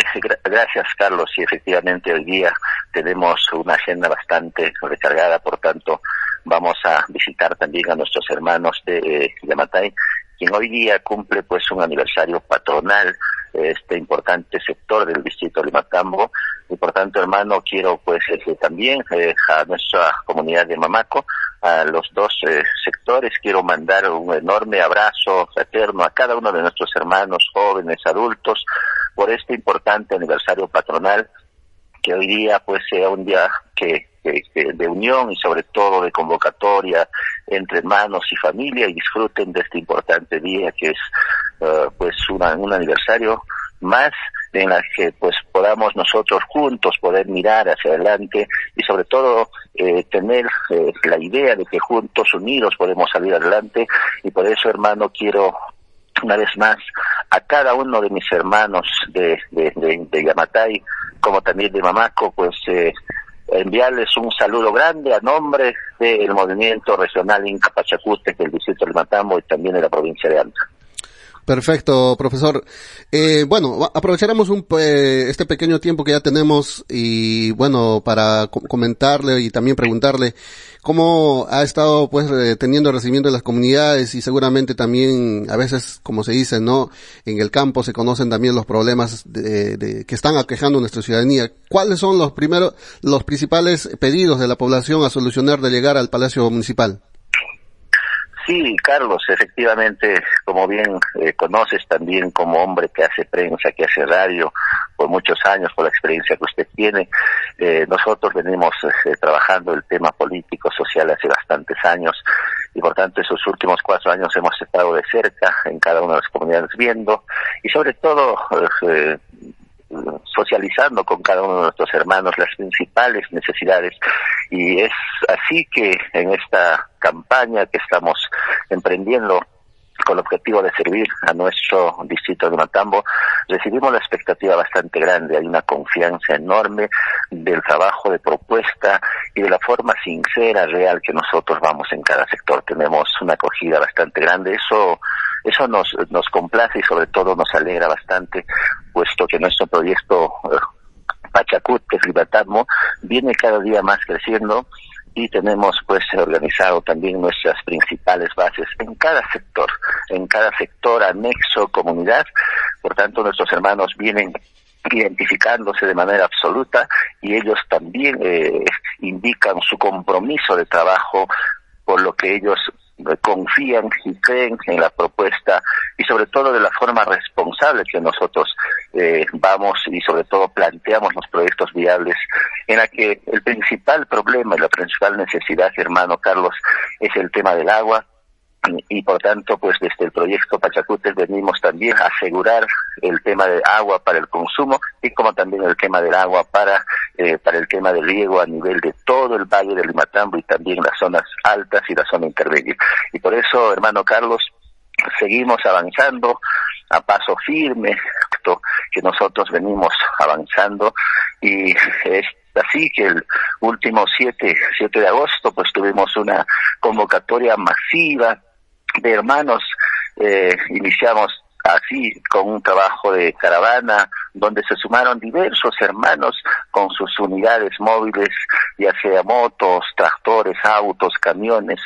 gracias Carlos. Y efectivamente hoy día tenemos una agenda bastante recargada, por tanto vamos a visitar también a nuestros hermanos de Yamatay, quien hoy día cumple pues un aniversario patronal este importante sector del distrito de Limatambo y por tanto hermano quiero pues este, también eh, a nuestra comunidad de Mamaco a los dos eh, sectores quiero mandar un enorme abrazo fraterno a cada uno de nuestros hermanos jóvenes adultos por este importante aniversario patronal que hoy día pues sea un día que, de unión y sobre todo de convocatoria entre hermanos y familia y disfruten de este importante día que es eh, pues un aniversario más en la que pues podamos nosotros juntos poder mirar hacia adelante y sobre todo eh, tener eh, la idea de que juntos unidos podemos salir adelante y por eso hermano quiero una vez más a cada uno de mis hermanos de, de, de, Yamatay como también de Mamaco pues eh, enviarles un saludo grande a nombre del movimiento regional Inca del distrito de Matambo y también de la provincia de Anta. Perfecto, profesor. Eh, bueno, aprovecharemos un, eh, este pequeño tiempo que ya tenemos y bueno, para comentarle y también preguntarle cómo ha estado pues teniendo recibimiento de las comunidades y seguramente también a veces, como se dice, ¿no? En el campo se conocen también los problemas de, que están aquejando nuestra ciudadanía. ¿Cuáles son los primeros, los principales pedidos de la población a solucionar de llegar al Palacio Municipal? Sí, Carlos, efectivamente, como bien eh, conoces también como hombre que hace prensa, que hace radio por muchos años, por la experiencia que usted tiene, eh, nosotros venimos eh, trabajando el tema político, social hace bastantes años y por tanto esos últimos cuatro años hemos estado de cerca en cada una de las comunidades viendo y sobre todo socializando con cada uno de nuestros hermanos las principales necesidades. Y es así que en esta campaña que estamos emprendiendo con el objetivo de servir a nuestro distrito de Matambo, recibimos la expectativa bastante grande, hay una confianza enorme del trabajo de propuesta y de la forma sincera, real que nosotros vamos en cada sector. Tenemos una acogida bastante grande, eso eso nos, nos complace y sobre todo nos alegra bastante, puesto que nuestro proyecto eh, Pachacut, que es Libertadmo, viene cada día más creciendo y tenemos pues organizado también nuestras principales bases en cada sector, en cada sector anexo comunidad. Por tanto, nuestros hermanos vienen identificándose de manera absoluta y ellos también eh, indican su compromiso de trabajo por lo que ellos confían y creen en la propuesta y sobre todo de la forma responsable que nosotros eh, vamos y sobre todo planteamos los proyectos viables en la que el principal problema y la principal necesidad, hermano Carlos, es el tema del agua, y por tanto, pues desde el proyecto Pachacutes venimos también a asegurar el tema del agua para el consumo y como también el tema del agua para eh, para el tema del riego a nivel de todo el valle del Limatambo y también las zonas altas y la zona intermedia. Y por eso, hermano Carlos, seguimos avanzando a paso firme, que nosotros venimos avanzando y es así que el último 7, 7 de agosto pues tuvimos una convocatoria masiva de hermanos, eh, iniciamos así con un trabajo de caravana donde se sumaron diversos hermanos con sus unidades móviles, ya sea motos, tractores, autos, camiones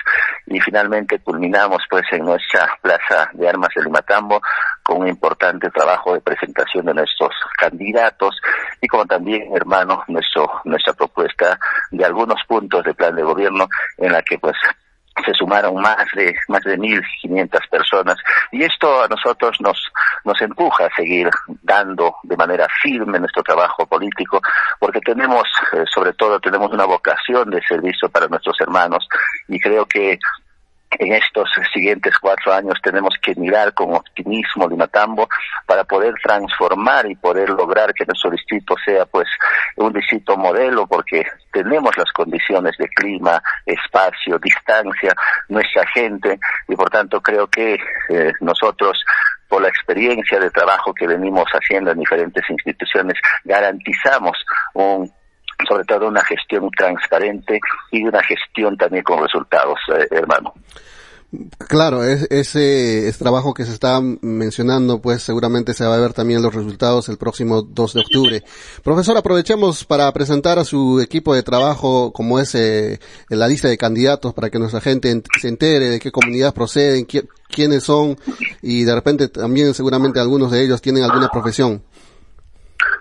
y finalmente culminamos pues en nuestra plaza de armas del Matambo con un importante trabajo de presentación de nuestros candidatos y como también hermano nuestro nuestra propuesta de algunos puntos de plan de gobierno en la que pues se sumaron más de más de 1.500 personas. Y esto a nosotros nos nos empuja a seguir dando de manera firme nuestro trabajo político porque tenemos eh, sobre todo tenemos una vocación de servicio para nuestros hermanos. Y creo que en estos siguientes cuatro años tenemos que mirar con optimismo Limatambo para poder transformar y poder lograr que nuestro distrito sea pues un distrito modelo porque tenemos las condiciones de clima, espacio, distancia, nuestra gente y por tanto creo que eh, nosotros por la experiencia de trabajo que venimos haciendo en diferentes instituciones garantizamos un sobre todo una gestión transparente y una gestión también con resultados, eh, hermano. Claro, es, ese, trabajo que se está mencionando, pues seguramente se va a ver también los resultados el próximo 2 de octubre. Profesor, aprovechemos para presentar a su equipo de trabajo, como es eh, la lista de candidatos, para que nuestra gente se entere de qué comunidad proceden, quiénes son, y de repente también seguramente algunos de ellos tienen alguna profesión.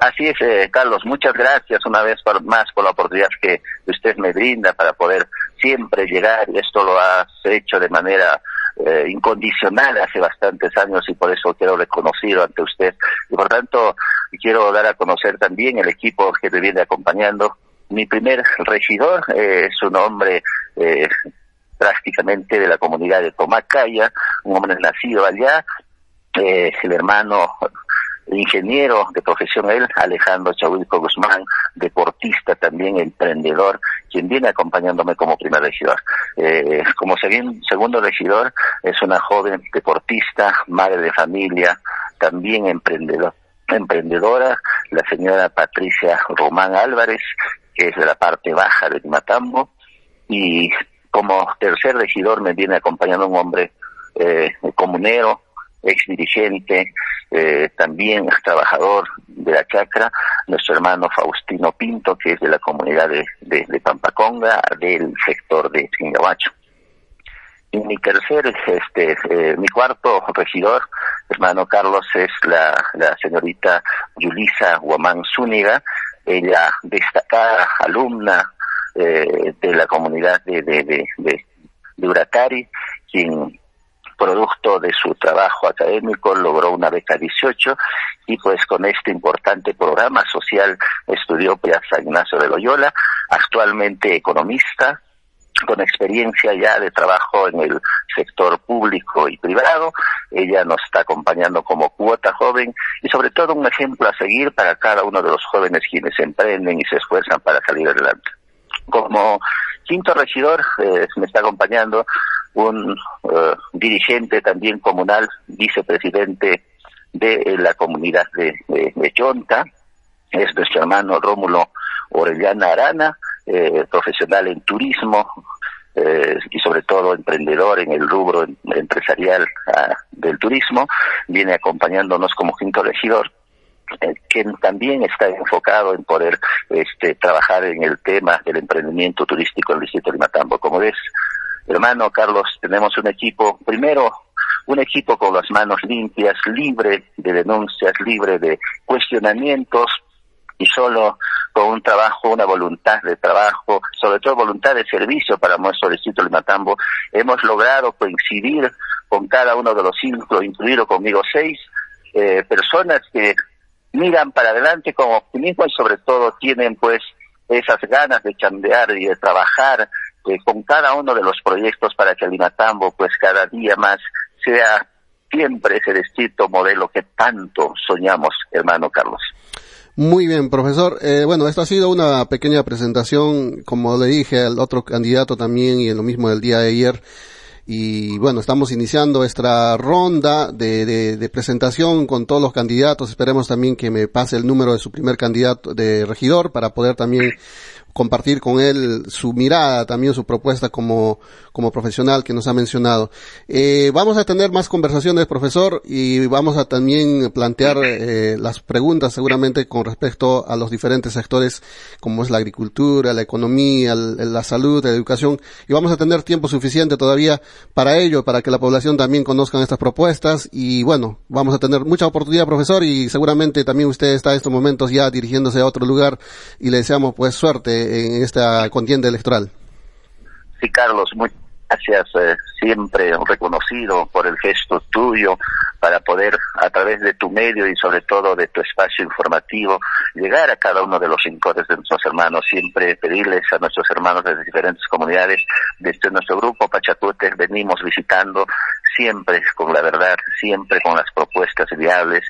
Así es, eh, Carlos, muchas gracias una vez más por la oportunidad que usted me brinda para poder siempre llegar, esto lo has hecho de manera eh, incondicional hace bastantes años y por eso quiero reconocido ante usted. Y por tanto, quiero dar a conocer también el equipo que me viene acompañando. Mi primer regidor eh, es un hombre prácticamente de la comunidad de Tomacaya, un hombre nacido allá, el hermano ingeniero de profesión él, Alejandro Chahuilco Guzmán, deportista también, emprendedor, quien viene acompañándome como primer regidor. Eh, como segundo regidor es una joven deportista, madre de familia, también emprendedor, emprendedora, la señora Patricia Román Álvarez, que es de la parte baja de Matambo, y como tercer regidor me viene acompañando un hombre eh, comunero, ex dirigente, eh, también trabajador de la chacra, nuestro hermano Faustino Pinto, que es de la comunidad de, Pampaconga, del sector de Chingabacho. Y mi tercer, este, eh, mi cuarto regidor, hermano Carlos, es la, la señorita Yulisa Guamán Zúñiga, ella destacada alumna eh, de la comunidad de, de, de, de, de Uratari, quien producto de su trabajo académico logró una beca 18 y pues con este importante programa social estudió San Ignacio de Loyola, actualmente economista, con experiencia ya de trabajo en el sector público y privado. Ella nos está acompañando como cuota joven y sobre todo un ejemplo a seguir para cada uno de los jóvenes quienes emprenden y se esfuerzan para salir adelante. Como quinto regidor eh, me está acompañando un eh, dirigente también comunal, vicepresidente de la comunidad de, de, Chonta, es nuestro hermano Rómulo Orellana Arana, eh, profesional en turismo eh, y sobre todo emprendedor en el rubro empresarial ah, del turismo, viene acompañándonos como quinto regidor eh, quien también está enfocado en poder este, trabajar en el tema del emprendimiento turístico en el distrito de Matambo. Como ves, hermano Carlos, tenemos un equipo, primero, un equipo con las manos limpias, libre de denuncias, libre de cuestionamientos y solo con un trabajo, una voluntad de trabajo, sobre todo voluntad de servicio para nuestro distrito de Matambo, hemos logrado coincidir con cada uno de los cinco, incluido conmigo seis, eh, personas que miran para adelante con optimismo y sobre todo tienen pues esas ganas de chambear y de trabajar eh, con cada uno de los proyectos para que Limatambo pues cada día más sea siempre ese distrito modelo que tanto soñamos, hermano Carlos. Muy bien, profesor. Eh, bueno, esta ha sido una pequeña presentación, como le dije al otro candidato también y en lo mismo del día de ayer. Y bueno, estamos iniciando esta ronda de, de, de, presentación con todos los candidatos. Esperemos también que me pase el número de su primer candidato de regidor para poder también compartir con él su mirada, también su propuesta como, como profesional que nos ha mencionado. Eh, vamos a tener más conversaciones, profesor, y vamos a también plantear eh, las preguntas seguramente con respecto a los diferentes sectores como es la agricultura, la economía, la salud, la educación, y vamos a tener tiempo suficiente todavía para ello, para que la población también conozcan estas propuestas, y bueno, vamos a tener mucha oportunidad, profesor, y seguramente también usted está en estos momentos ya dirigiéndose a otro lugar, y le deseamos pues suerte en esta contienda electoral. Sí, Carlos, muchas gracias. Eh, siempre reconocido por el gesto tuyo para poder, a través de tu medio y sobre todo de tu espacio informativo, llegar a cada uno de los rincones de nuestros hermanos. Siempre pedirles a nuestros hermanos de diferentes comunidades, desde nuestro grupo Pachacute, venimos visitando siempre con la verdad, siempre con las propuestas viables,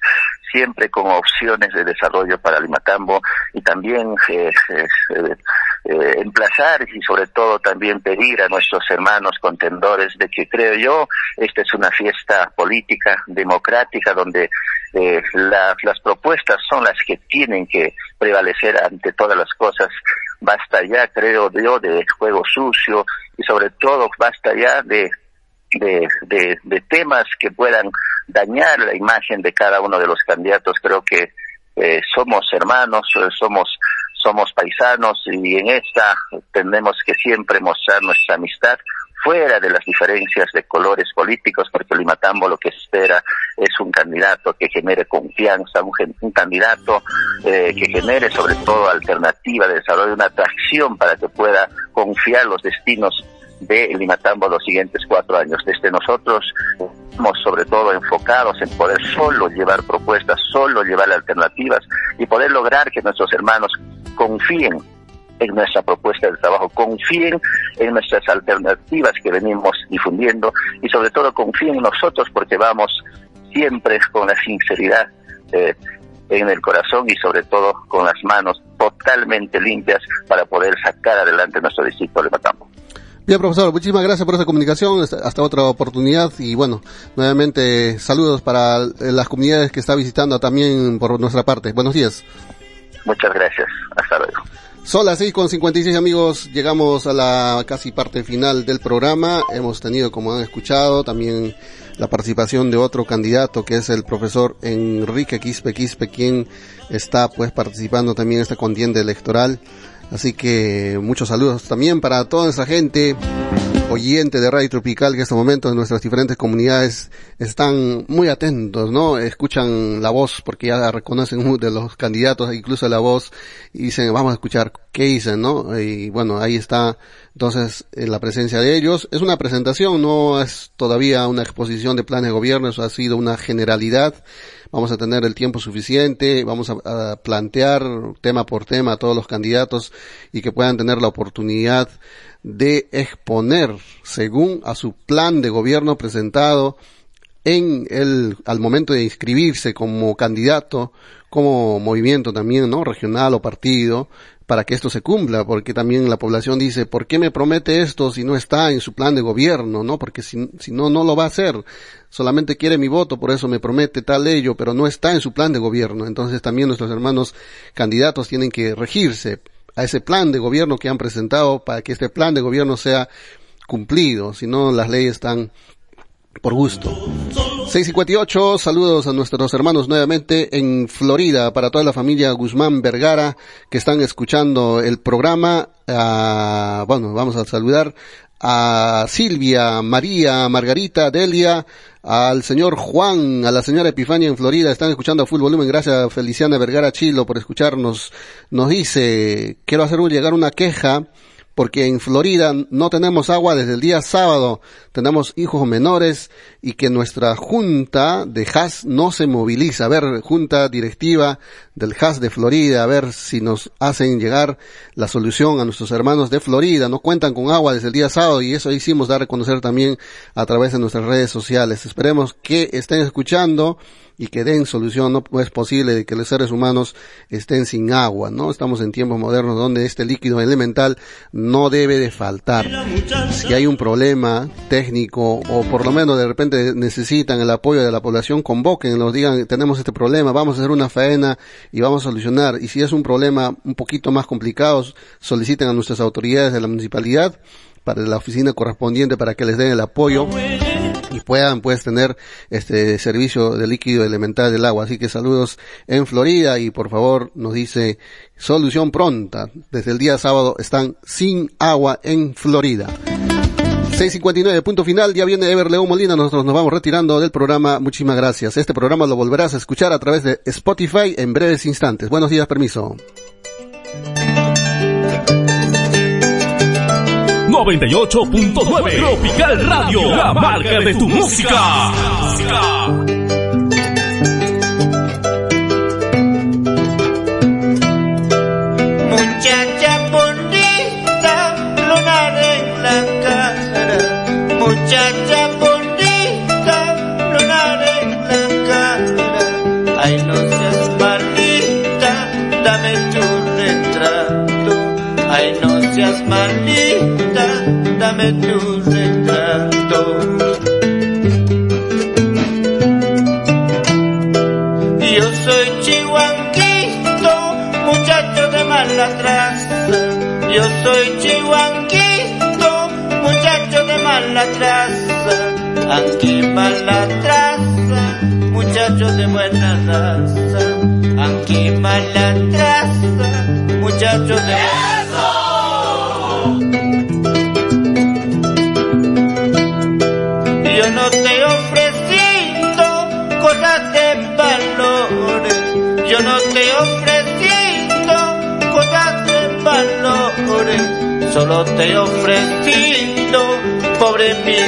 siempre con opciones de desarrollo para Limatambo y también eh, eh, eh, emplazar y sobre todo también pedir a nuestros hermanos contendores de que creo yo esta es una fiesta política democrática donde eh, las propuestas son las que tienen que prevalecer ante todas las cosas basta ya creo yo de juego sucio y sobre todo basta ya de de, de, de, temas que puedan dañar la imagen de cada uno de los candidatos. Creo que eh, somos hermanos, eh, somos somos paisanos y en esta tenemos que siempre mostrar nuestra amistad fuera de las diferencias de colores políticos, porque Limatambo lo que espera es un candidato que genere confianza, un, un candidato eh, que genere sobre todo alternativa de desarrollo, una atracción para que pueda confiar los destinos de Limatambo los siguientes cuatro años. Desde nosotros estamos sobre todo enfocados en poder solo llevar propuestas, solo llevar alternativas y poder lograr que nuestros hermanos confíen en nuestra propuesta de trabajo, confíen en nuestras alternativas que venimos difundiendo y sobre todo confíen en nosotros porque vamos siempre con la sinceridad eh, en el corazón y sobre todo con las manos totalmente limpias para poder sacar adelante nuestro distrito de Matambo. Bien, profesor, muchísimas gracias por esta comunicación. Hasta otra oportunidad. Y bueno, nuevamente saludos para las comunidades que está visitando también por nuestra parte. Buenos días. Muchas gracias. Hasta luego. Son las seis con 56 amigos, llegamos a la casi parte final del programa. Hemos tenido, como han escuchado, también la participación de otro candidato que es el profesor Enrique Quispe Quispe, quien está pues participando también en esta contienda electoral. Así que muchos saludos también para toda esa gente. Oyente de Radio Tropical que en estos momentos en nuestras diferentes comunidades están muy atentos, ¿no? Escuchan la voz porque ya reconocen de los candidatos, incluso la voz, y dicen, vamos a escuchar qué dicen, ¿no? Y bueno, ahí está entonces en la presencia de ellos. Es una presentación, no es todavía una exposición de planes de gobierno, eso ha sido una generalidad vamos a tener el tiempo suficiente, vamos a, plantear tema por tema a todos los candidatos y que puedan tener la oportunidad de exponer según a su plan de gobierno presentado en el, al momento de inscribirse como candidato, como movimiento también, ¿no? Regional o partido, para que esto se cumpla, porque también la población dice, ¿por qué me promete esto si no está en su plan de gobierno? ¿No? Porque si, si no, no lo va a hacer. Solamente quiere mi voto, por eso me promete tal ello, pero no está en su plan de gobierno. Entonces también nuestros hermanos candidatos tienen que regirse a ese plan de gobierno que han presentado para que este plan de gobierno sea cumplido. Si no, las leyes están por gusto. 658, saludos a nuestros hermanos nuevamente en Florida, para toda la familia Guzmán Vergara que están escuchando el programa. Ah, bueno, vamos a saludar a Silvia, María, Margarita, Delia, al señor Juan, a la señora Epifania en Florida, están escuchando a full volumen, gracias Feliciana Vergara Chilo por escucharnos. Nos dice, quiero hacer llegar una queja porque en Florida no tenemos agua desde el día sábado, tenemos hijos menores y que nuestra junta de HAS no se moviliza. A ver, junta directiva del HAS de Florida, a ver si nos hacen llegar la solución a nuestros hermanos de Florida. No cuentan con agua desde el día sábado y eso hicimos dar a conocer también a través de nuestras redes sociales. Esperemos que estén escuchando y que den solución. No es posible que los seres humanos estén sin agua, ¿no? Estamos en tiempos modernos donde este líquido elemental no debe de faltar. Si hay un problema técnico o por lo menos de repente necesitan el apoyo de la población, convoquen, nos digan, tenemos este problema, vamos a hacer una faena y vamos a solucionar. Y si es un problema un poquito más complicado, soliciten a nuestras autoridades de la municipalidad para la oficina correspondiente para que les den el apoyo y puedan pues tener este servicio de líquido elemental del agua. Así que saludos en Florida y por favor nos dice solución pronta. Desde el día sábado están sin agua en Florida. 6.59, punto final, ya viene Ever León Molina, nosotros nos vamos retirando del programa, muchísimas gracias. Este programa lo volverás a escuchar a través de Spotify en breves instantes. Buenos días, permiso. 98.9 Tropical Radio, la marca de tu música. Seas malita dame tu retrato. Yo soy chihuanquito, muchacho de mala traza. Yo soy chihuanquito, muchacho de mala traza. Aquí mala traza, muchacho de buena raza. Aquí mala traza, muchacho de buena solo te he ofrecido, pobre mi